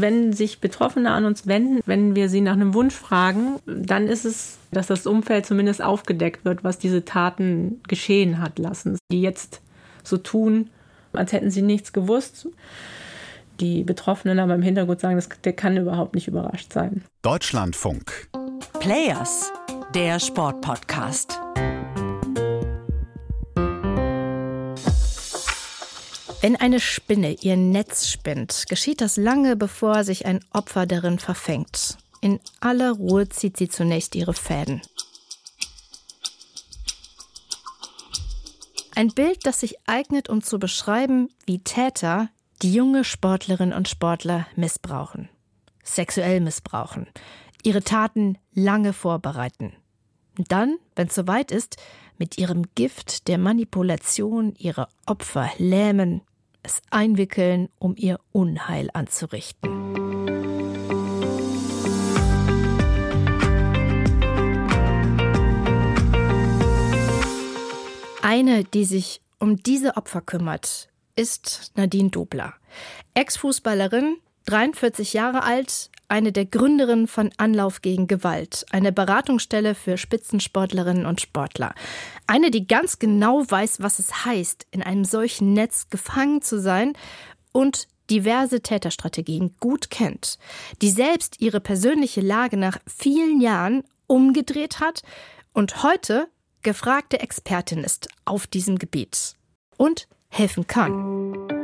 Wenn sich Betroffene an uns wenden, wenn wir sie nach einem Wunsch fragen, dann ist es, dass das Umfeld zumindest aufgedeckt wird, was diese Taten geschehen hat lassen. Die jetzt so tun, als hätten sie nichts gewusst. Die Betroffenen aber im Hintergrund sagen, das, der kann überhaupt nicht überrascht sein. Deutschlandfunk. Players, der Sportpodcast. Wenn eine Spinne ihr Netz spinnt, geschieht das lange, bevor sich ein Opfer darin verfängt. In aller Ruhe zieht sie zunächst ihre Fäden. Ein Bild, das sich eignet, um zu beschreiben, wie Täter die junge Sportlerinnen und Sportler missbrauchen, sexuell missbrauchen, ihre Taten lange vorbereiten. Dann, wenn es soweit ist, mit ihrem Gift der Manipulation ihre Opfer lähmen, es einwickeln, um ihr Unheil anzurichten. Eine, die sich um diese Opfer kümmert, ist Nadine Dobler. Ex-Fußballerin, 43 Jahre alt, eine der Gründerinnen von Anlauf gegen Gewalt, eine Beratungsstelle für Spitzensportlerinnen und Sportler. Eine, die ganz genau weiß, was es heißt, in einem solchen Netz gefangen zu sein und diverse Täterstrategien gut kennt, die selbst ihre persönliche Lage nach vielen Jahren umgedreht hat und heute gefragte Expertin ist auf diesem Gebiet und helfen kann.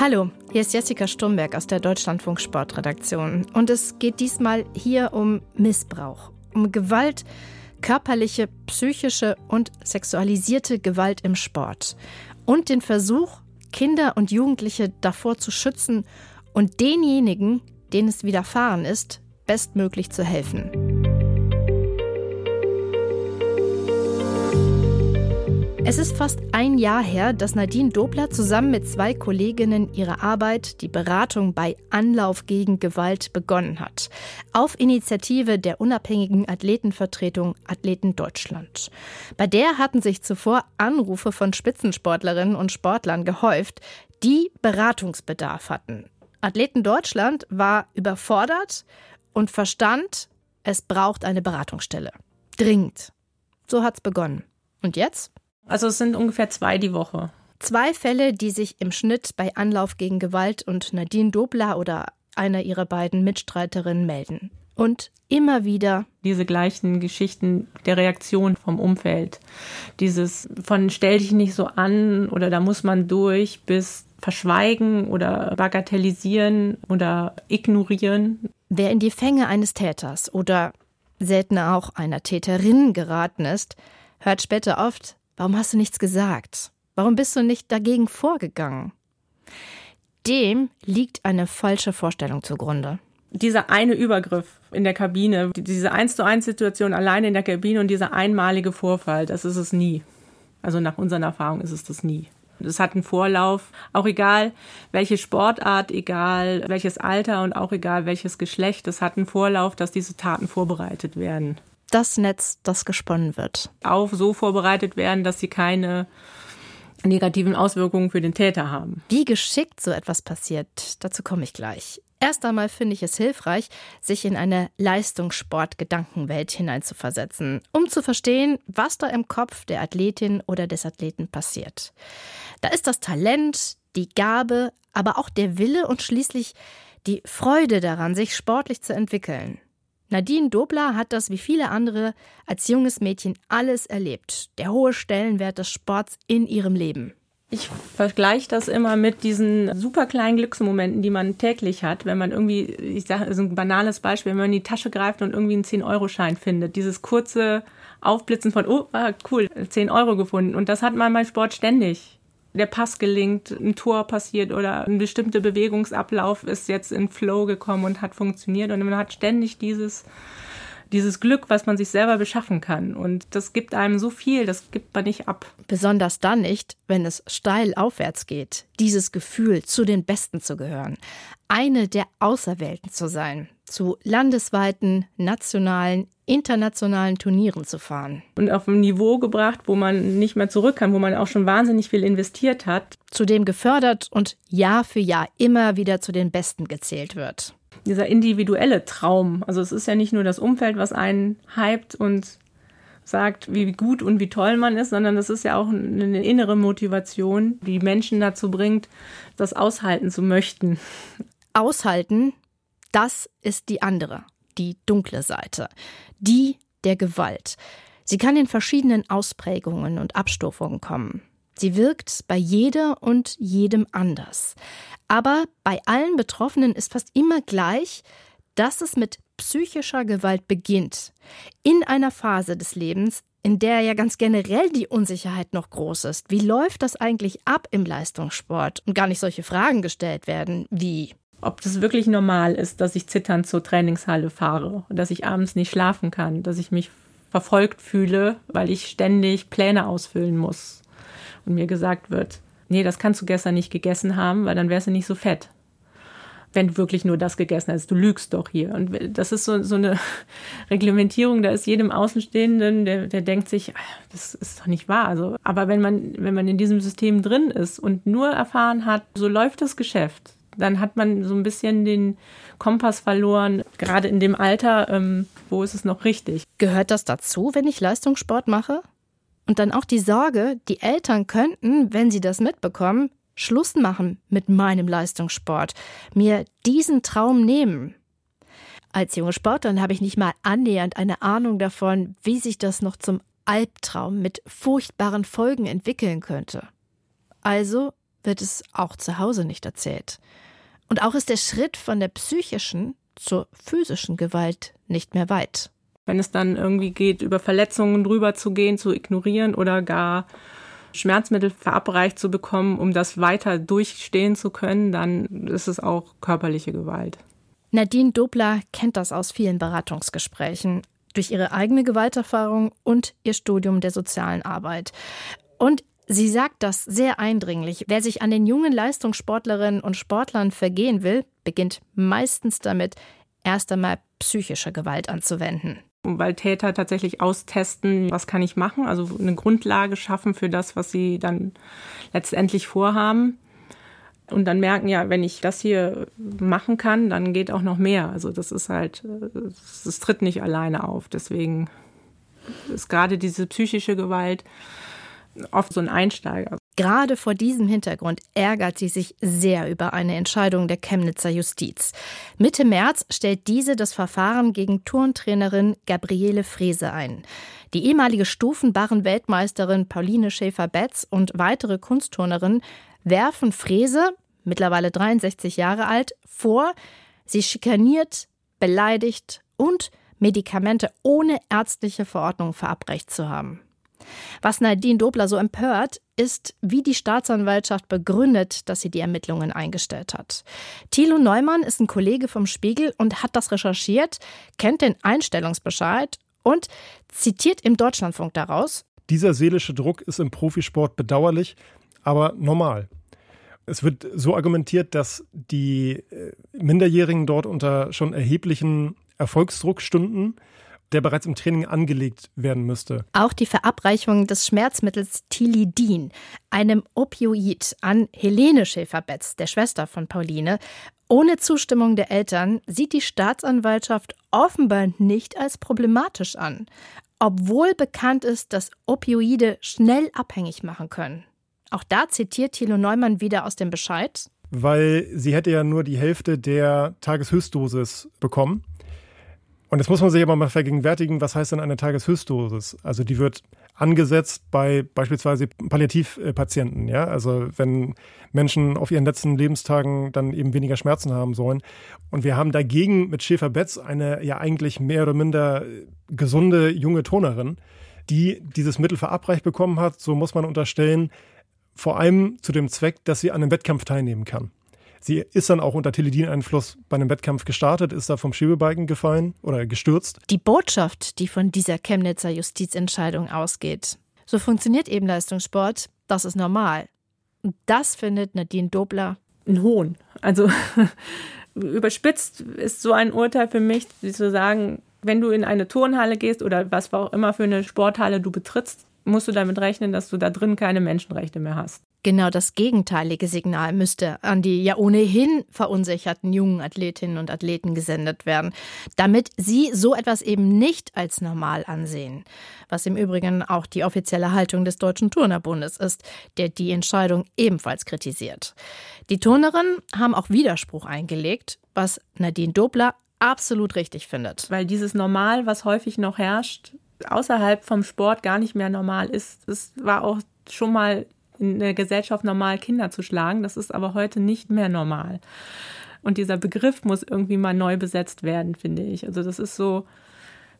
Hallo, hier ist Jessica Sturmberg aus der Deutschlandfunk Sportredaktion und es geht diesmal hier um Missbrauch, um Gewalt, körperliche, psychische und sexualisierte Gewalt im Sport und den Versuch, Kinder und Jugendliche davor zu schützen und denjenigen, denen es widerfahren ist, bestmöglich zu helfen. Es ist fast ein Jahr her, dass Nadine Dobler zusammen mit zwei Kolleginnen ihre Arbeit, die Beratung bei Anlauf gegen Gewalt begonnen hat. Auf Initiative der unabhängigen Athletenvertretung Athleten Deutschland. Bei der hatten sich zuvor Anrufe von Spitzensportlerinnen und Sportlern gehäuft, die Beratungsbedarf hatten. Athleten Deutschland war überfordert und verstand, es braucht eine Beratungsstelle. Dringend. So hat's begonnen. Und jetzt? Also es sind ungefähr zwei die Woche. Zwei Fälle, die sich im Schnitt bei Anlauf gegen Gewalt und Nadine Dobler oder einer ihrer beiden Mitstreiterinnen melden. Und immer wieder diese gleichen Geschichten der Reaktion vom Umfeld. Dieses von stell dich nicht so an oder da muss man durch bis verschweigen oder bagatellisieren oder ignorieren. Wer in die Fänge eines Täters oder seltener auch einer Täterin geraten ist, hört später oft, Warum hast du nichts gesagt? Warum bist du nicht dagegen vorgegangen? Dem liegt eine falsche Vorstellung zugrunde. Dieser eine Übergriff in der Kabine, diese eins zu eins Situation alleine in der Kabine und dieser einmalige Vorfall, das ist es nie. Also nach unseren Erfahrungen ist es das nie. Es hat einen Vorlauf, auch egal welche Sportart, egal welches Alter und auch egal welches Geschlecht, es hat einen Vorlauf, dass diese Taten vorbereitet werden das Netz, das gesponnen wird. Auch so vorbereitet werden, dass sie keine negativen Auswirkungen für den Täter haben. Wie geschickt so etwas passiert, dazu komme ich gleich. Erst einmal finde ich es hilfreich, sich in eine Leistungssport-Gedankenwelt hineinzuversetzen, um zu verstehen, was da im Kopf der Athletin oder des Athleten passiert. Da ist das Talent, die Gabe, aber auch der Wille und schließlich die Freude daran, sich sportlich zu entwickeln. Nadine Dobler hat das wie viele andere als junges Mädchen alles erlebt. Der hohe Stellenwert des Sports in ihrem Leben. Ich vergleiche das immer mit diesen super kleinen Glücksmomenten, die man täglich hat, wenn man irgendwie, ich sage, so ein banales Beispiel, wenn man in die Tasche greift und irgendwie einen 10-Euro-Schein findet. Dieses kurze Aufblitzen von, oh, ah, cool, 10 Euro gefunden. Und das hat man beim Sport ständig der Pass gelingt, ein Tor passiert oder ein bestimmter Bewegungsablauf ist jetzt in Flow gekommen und hat funktioniert. Und man hat ständig dieses, dieses Glück, was man sich selber beschaffen kann. Und das gibt einem so viel, das gibt man nicht ab. Besonders dann nicht, wenn es steil aufwärts geht. Dieses Gefühl, zu den Besten zu gehören. Eine der Auserwählten zu sein. Zu landesweiten, nationalen, internationalen Turnieren zu fahren. Und auf ein Niveau gebracht, wo man nicht mehr zurück kann, wo man auch schon wahnsinnig viel investiert hat. Zudem gefördert und Jahr für Jahr immer wieder zu den Besten gezählt wird dieser individuelle Traum. Also es ist ja nicht nur das Umfeld, was einen hypt und sagt, wie gut und wie toll man ist, sondern das ist ja auch eine innere Motivation, die Menschen dazu bringt, das aushalten zu möchten. Aushalten, das ist die andere, die dunkle Seite, die der Gewalt. Sie kann in verschiedenen Ausprägungen und Abstufungen kommen. Sie wirkt bei jeder und jedem anders. Aber bei allen Betroffenen ist fast immer gleich, dass es mit psychischer Gewalt beginnt. In einer Phase des Lebens, in der ja ganz generell die Unsicherheit noch groß ist. Wie läuft das eigentlich ab im Leistungssport? Und gar nicht solche Fragen gestellt werden wie ob das wirklich normal ist, dass ich zitternd zur Trainingshalle fahre, dass ich abends nicht schlafen kann, dass ich mich verfolgt fühle, weil ich ständig Pläne ausfüllen muss und mir gesagt wird, nee, das kannst du gestern nicht gegessen haben, weil dann wärst du nicht so fett. Wenn du wirklich nur das gegessen hast, du lügst doch hier. Und das ist so, so eine Reglementierung, da ist jedem Außenstehenden, der, der denkt sich, ah, das ist doch nicht wahr. Also, aber wenn man, wenn man in diesem System drin ist und nur erfahren hat, so läuft das Geschäft, dann hat man so ein bisschen den Kompass verloren, gerade in dem Alter, ähm, wo ist es noch richtig. Gehört das dazu, wenn ich Leistungssport mache? Und dann auch die Sorge, die Eltern könnten, wenn sie das mitbekommen, Schluss machen mit meinem Leistungssport, mir diesen Traum nehmen. Als junge Sportlerin habe ich nicht mal annähernd eine Ahnung davon, wie sich das noch zum Albtraum mit furchtbaren Folgen entwickeln könnte. Also wird es auch zu Hause nicht erzählt. Und auch ist der Schritt von der psychischen zur physischen Gewalt nicht mehr weit wenn es dann irgendwie geht, über Verletzungen drüber zu gehen, zu ignorieren oder gar Schmerzmittel verabreicht zu bekommen, um das weiter durchstehen zu können, dann ist es auch körperliche Gewalt. Nadine Dobler kennt das aus vielen Beratungsgesprächen durch ihre eigene Gewalterfahrung und ihr Studium der sozialen Arbeit. Und sie sagt das sehr eindringlich. Wer sich an den jungen Leistungssportlerinnen und Sportlern vergehen will, beginnt meistens damit, erst einmal psychische Gewalt anzuwenden weil Täter tatsächlich austesten, was kann ich machen, also eine Grundlage schaffen für das, was sie dann letztendlich vorhaben. Und dann merken, ja, wenn ich das hier machen kann, dann geht auch noch mehr. Also das ist halt, es tritt nicht alleine auf. Deswegen ist gerade diese psychische Gewalt oft so ein Einsteiger. Gerade vor diesem Hintergrund ärgert sie sich sehr über eine Entscheidung der Chemnitzer Justiz. Mitte März stellt diese das Verfahren gegen Turntrainerin Gabriele Frese ein. Die ehemalige Stufenbarren-Weltmeisterin Pauline Schäfer-Betz und weitere Kunstturnerinnen werfen Frese, mittlerweile 63 Jahre alt, vor, sie schikaniert, beleidigt und Medikamente ohne ärztliche Verordnung verabreicht zu haben. Was Nadine Dobler so empört, ist, wie die Staatsanwaltschaft begründet, dass sie die Ermittlungen eingestellt hat. Thilo Neumann ist ein Kollege vom Spiegel und hat das recherchiert, kennt den Einstellungsbescheid und zitiert im Deutschlandfunk daraus. Dieser seelische Druck ist im Profisport bedauerlich, aber normal. Es wird so argumentiert, dass die äh, Minderjährigen dort unter schon erheblichen Erfolgsdruck stünden der bereits im Training angelegt werden müsste. Auch die Verabreichung des Schmerzmittels Tilidin, einem Opioid, an Helene Schäfer-Betz, der Schwester von Pauline, ohne Zustimmung der Eltern, sieht die Staatsanwaltschaft offenbar nicht als problematisch an, obwohl bekannt ist, dass Opioide schnell abhängig machen können. Auch da zitiert Thilo Neumann wieder aus dem Bescheid. Weil sie hätte ja nur die Hälfte der Tageshöchstdosis bekommen. Und jetzt muss man sich aber mal vergegenwärtigen, was heißt denn eine Tageshöchstdosis? Also die wird angesetzt bei beispielsweise Palliativpatienten, ja, also wenn Menschen auf ihren letzten Lebenstagen dann eben weniger Schmerzen haben sollen. Und wir haben dagegen mit Schäfer-Betz eine ja eigentlich mehr oder minder gesunde junge Turnerin, die dieses Mittel verabreicht bekommen hat, so muss man unterstellen, vor allem zu dem Zweck, dass sie an einem Wettkampf teilnehmen kann. Sie ist dann auch unter Teledin-Einfluss bei einem Wettkampf gestartet, ist da vom Schiebebalken gefallen oder gestürzt. Die Botschaft, die von dieser Chemnitzer Justizentscheidung ausgeht. So funktioniert eben Leistungssport, das ist normal. Und das findet Nadine Dobler ein Hohn. Also überspitzt ist so ein Urteil für mich, zu sagen, wenn du in eine Turnhalle gehst oder was auch immer für eine Sporthalle du betrittst, musst du damit rechnen, dass du da drin keine Menschenrechte mehr hast. Genau das gegenteilige Signal müsste an die ja ohnehin verunsicherten jungen Athletinnen und Athleten gesendet werden, damit sie so etwas eben nicht als normal ansehen. Was im Übrigen auch die offizielle Haltung des Deutschen Turnerbundes ist, der die Entscheidung ebenfalls kritisiert. Die Turnerinnen haben auch Widerspruch eingelegt, was Nadine Dobler absolut richtig findet. Weil dieses Normal, was häufig noch herrscht, außerhalb vom Sport gar nicht mehr normal ist. Es war auch schon mal in der Gesellschaft normal, Kinder zu schlagen. Das ist aber heute nicht mehr normal. Und dieser Begriff muss irgendwie mal neu besetzt werden, finde ich. Also das ist so,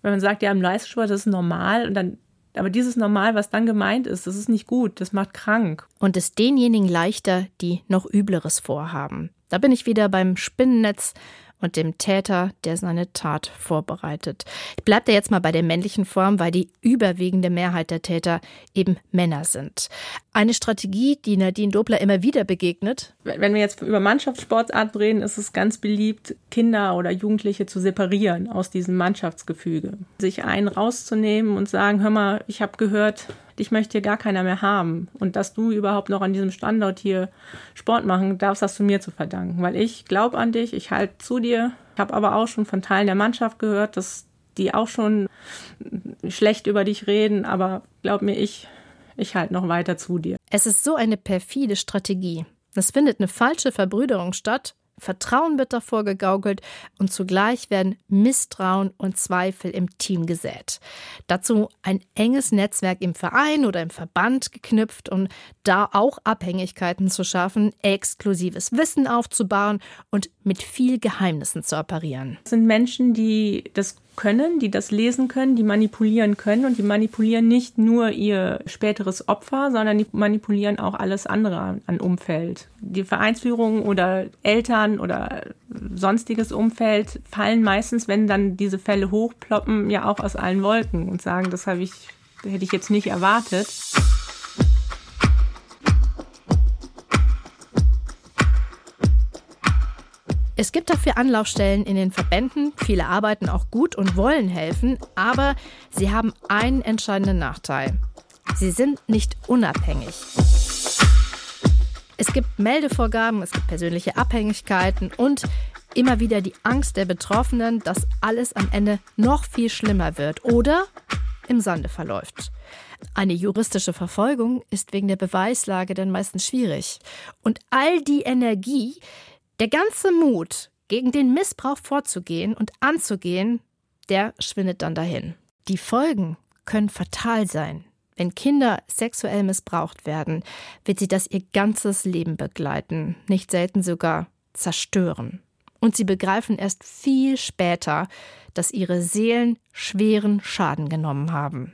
wenn man sagt, ja, im Leistungssport das ist normal und dann aber dieses Normal, was dann gemeint ist, das ist nicht gut, das macht krank. Und ist denjenigen leichter, die noch Übleres vorhaben. Da bin ich wieder beim Spinnennetz und dem Täter, der seine Tat vorbereitet. Ich bleibe da jetzt mal bei der männlichen Form, weil die überwiegende Mehrheit der Täter eben Männer sind. Eine Strategie, die Nadine Dobler immer wieder begegnet. Wenn wir jetzt über Mannschaftssportart reden, ist es ganz beliebt, Kinder oder Jugendliche zu separieren aus diesem Mannschaftsgefüge. Sich einen rauszunehmen und sagen, hör mal, ich habe gehört, dich möchte hier gar keiner mehr haben. Und dass du überhaupt noch an diesem Standort hier Sport machen darfst, hast du mir zu verdanken. Weil ich glaube an dich, ich halte zu dir. Ich habe aber auch schon von Teilen der Mannschaft gehört, dass die auch schon schlecht über dich reden. Aber glaub mir, ich, ich halte noch weiter zu dir. Es ist so eine perfide Strategie. Es findet eine falsche Verbrüderung statt Vertrauen wird davor gegaukelt und zugleich werden Misstrauen und Zweifel im Team gesät. Dazu ein enges Netzwerk im Verein oder im Verband geknüpft und da auch Abhängigkeiten zu schaffen, exklusives Wissen aufzubauen und mit viel Geheimnissen zu operieren. Das sind Menschen, die das können, die das lesen können, die manipulieren können und die manipulieren nicht nur ihr späteres Opfer, sondern die manipulieren auch alles andere an Umfeld. Die Vereinsführung oder Eltern oder sonstiges Umfeld fallen meistens, wenn dann diese Fälle hochploppen, ja auch aus allen Wolken und sagen, das habe ich, hätte ich jetzt nicht erwartet. Es gibt dafür Anlaufstellen in den Verbänden. Viele arbeiten auch gut und wollen helfen, aber sie haben einen entscheidenden Nachteil. Sie sind nicht unabhängig. Es gibt Meldevorgaben, es gibt persönliche Abhängigkeiten und immer wieder die Angst der Betroffenen, dass alles am Ende noch viel schlimmer wird oder im Sande verläuft. Eine juristische Verfolgung ist wegen der Beweislage dann meistens schwierig. Und all die Energie, der ganze Mut, gegen den Missbrauch vorzugehen und anzugehen, der schwindet dann dahin. Die Folgen können fatal sein. Wenn Kinder sexuell missbraucht werden, wird sie das ihr ganzes Leben begleiten, nicht selten sogar zerstören. Und sie begreifen erst viel später, dass ihre Seelen schweren Schaden genommen haben.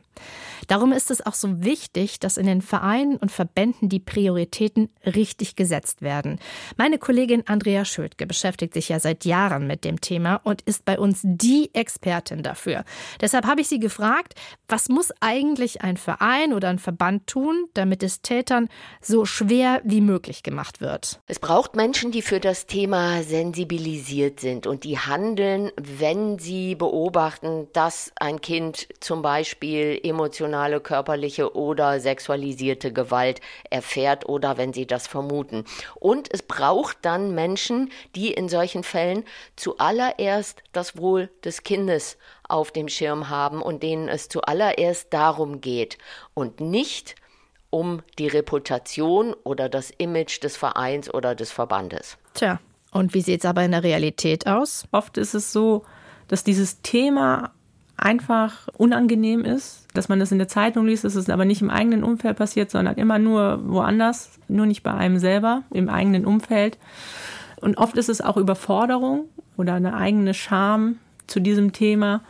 Darum ist es auch so wichtig, dass in den Vereinen und Verbänden die Prioritäten richtig gesetzt werden. Meine Kollegin Andrea Schödke beschäftigt sich ja seit Jahren mit dem Thema und ist bei uns die Expertin dafür. Deshalb habe ich sie gefragt, was muss eigentlich ein Verein oder ein Verband tun, damit es Tätern so schwer wie möglich gemacht wird? Es braucht Menschen, die für das Thema sensibilisiert sind und die handeln, wenn sie beobachten, dass ein Kind zum Beispiel emotionale, körperliche oder sexualisierte Gewalt erfährt oder wenn sie das vermuten. Und es braucht dann Menschen, die in solchen Fällen zuallererst das Wohl des Kindes auf dem Schirm haben und denen es zuallererst darum geht und nicht um die Reputation oder das Image des Vereins oder des Verbandes. Tja, und wie sieht es aber in der Realität aus? Oft ist es so, dass dieses Thema einfach unangenehm ist, dass man das in der Zeitung liest, dass es aber nicht im eigenen Umfeld passiert, sondern immer nur woanders, nur nicht bei einem selber, im eigenen Umfeld. Und oft ist es auch Überforderung oder eine eigene Scham zu diesem Thema.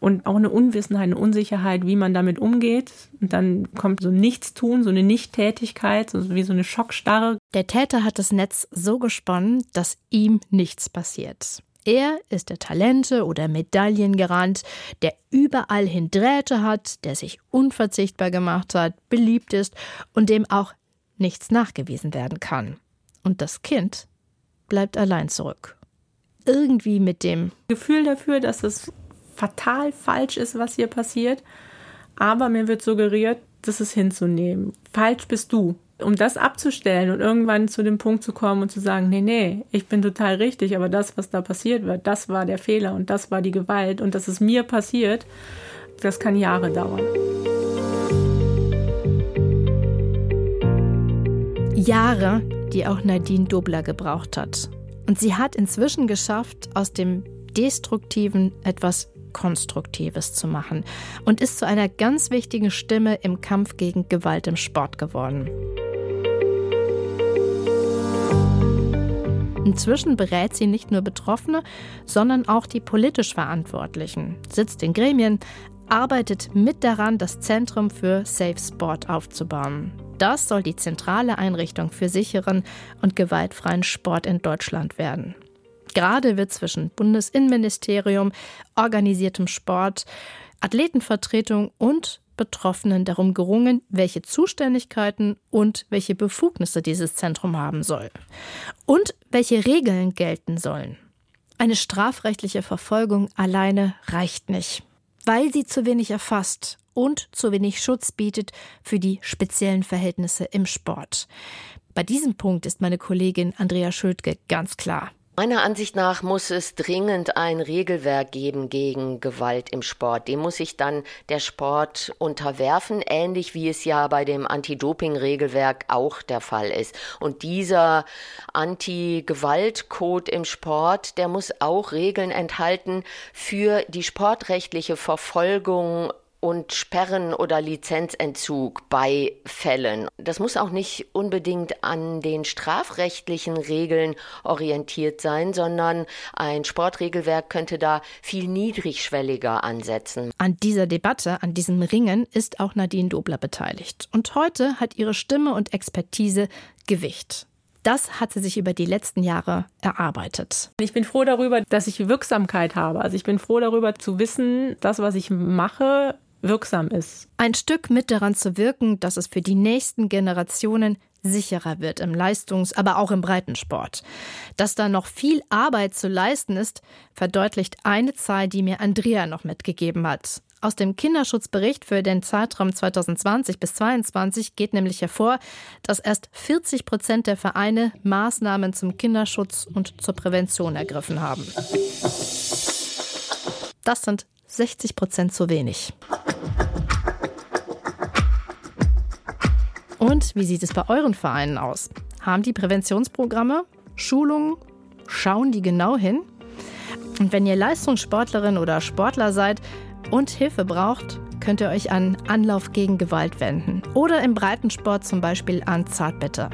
und auch eine Unwissenheit, eine Unsicherheit, wie man damit umgeht. Und dann kommt so Nichtstun, so eine Nichttätigkeit, so wie so eine Schockstarre. Der Täter hat das Netz so gesponnen, dass ihm nichts passiert. Er ist der Talente oder Medaillen gerannt, der überall hin Drähte hat, der sich unverzichtbar gemacht hat, beliebt ist und dem auch nichts nachgewiesen werden kann. Und das Kind bleibt allein zurück. Irgendwie mit dem Gefühl dafür, dass es fatal falsch ist, was hier passiert. Aber mir wird suggeriert, das ist hinzunehmen. Falsch bist du. Um das abzustellen und irgendwann zu dem Punkt zu kommen und zu sagen, nee, nee, ich bin total richtig, aber das, was da passiert wird, das war der Fehler und das war die Gewalt und das ist mir passiert, das kann Jahre dauern. Jahre, die auch Nadine Dobler gebraucht hat. Und sie hat inzwischen geschafft, aus dem Destruktiven etwas Konstruktives zu machen und ist zu einer ganz wichtigen Stimme im Kampf gegen Gewalt im Sport geworden. Inzwischen berät sie nicht nur Betroffene, sondern auch die politisch Verantwortlichen, sitzt in Gremien, arbeitet mit daran, das Zentrum für Safe Sport aufzubauen. Das soll die zentrale Einrichtung für sicheren und gewaltfreien Sport in Deutschland werden. Gerade wird zwischen Bundesinnenministerium, organisiertem Sport, Athletenvertretung und Betroffenen darum gerungen, welche Zuständigkeiten und welche Befugnisse dieses Zentrum haben soll und welche Regeln gelten sollen. Eine strafrechtliche Verfolgung alleine reicht nicht, weil sie zu wenig erfasst und zu wenig Schutz bietet für die speziellen Verhältnisse im Sport. Bei diesem Punkt ist meine Kollegin Andrea Schödke ganz klar. Meiner Ansicht nach muss es dringend ein Regelwerk geben gegen Gewalt im Sport. Dem muss sich dann der Sport unterwerfen, ähnlich wie es ja bei dem Anti-Doping-Regelwerk auch der Fall ist. Und dieser Anti-Gewalt-Code im Sport, der muss auch Regeln enthalten für die sportrechtliche Verfolgung und Sperren oder Lizenzentzug bei Fällen. Das muss auch nicht unbedingt an den strafrechtlichen Regeln orientiert sein, sondern ein Sportregelwerk könnte da viel niedrigschwelliger ansetzen. An dieser Debatte, an diesem Ringen ist auch Nadine Dobler beteiligt. Und heute hat ihre Stimme und Expertise Gewicht. Das hat sie sich über die letzten Jahre erarbeitet. Ich bin froh darüber, dass ich Wirksamkeit habe. Also ich bin froh darüber zu wissen, das, was ich mache, wirksam ist. Ein Stück mit daran zu wirken, dass es für die nächsten Generationen sicherer wird im Leistungs-, aber auch im Breitensport. Dass da noch viel Arbeit zu leisten ist, verdeutlicht eine Zahl, die mir Andrea noch mitgegeben hat. Aus dem Kinderschutzbericht für den Zeitraum 2020 bis 2022 geht nämlich hervor, dass erst 40 Prozent der Vereine Maßnahmen zum Kinderschutz und zur Prävention ergriffen haben. Das sind 60 Prozent zu wenig. Und wie sieht es bei euren Vereinen aus? Haben die Präventionsprogramme, Schulungen? Schauen die genau hin? Und wenn ihr Leistungssportlerin oder Sportler seid und Hilfe braucht, könnt ihr euch an Anlauf gegen Gewalt wenden oder im Breitensport zum Beispiel an Zartbitter.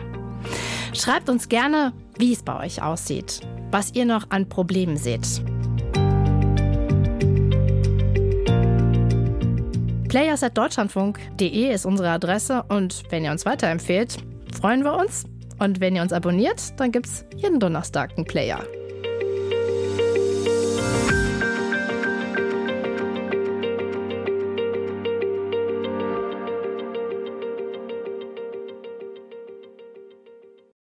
Schreibt uns gerne, wie es bei euch aussieht, was ihr noch an Problemen seht. players.deutschlandfunk.de ist unsere Adresse und wenn ihr uns weiterempfehlt, freuen wir uns. Und wenn ihr uns abonniert, dann gibt es jeden Donnerstag einen Player.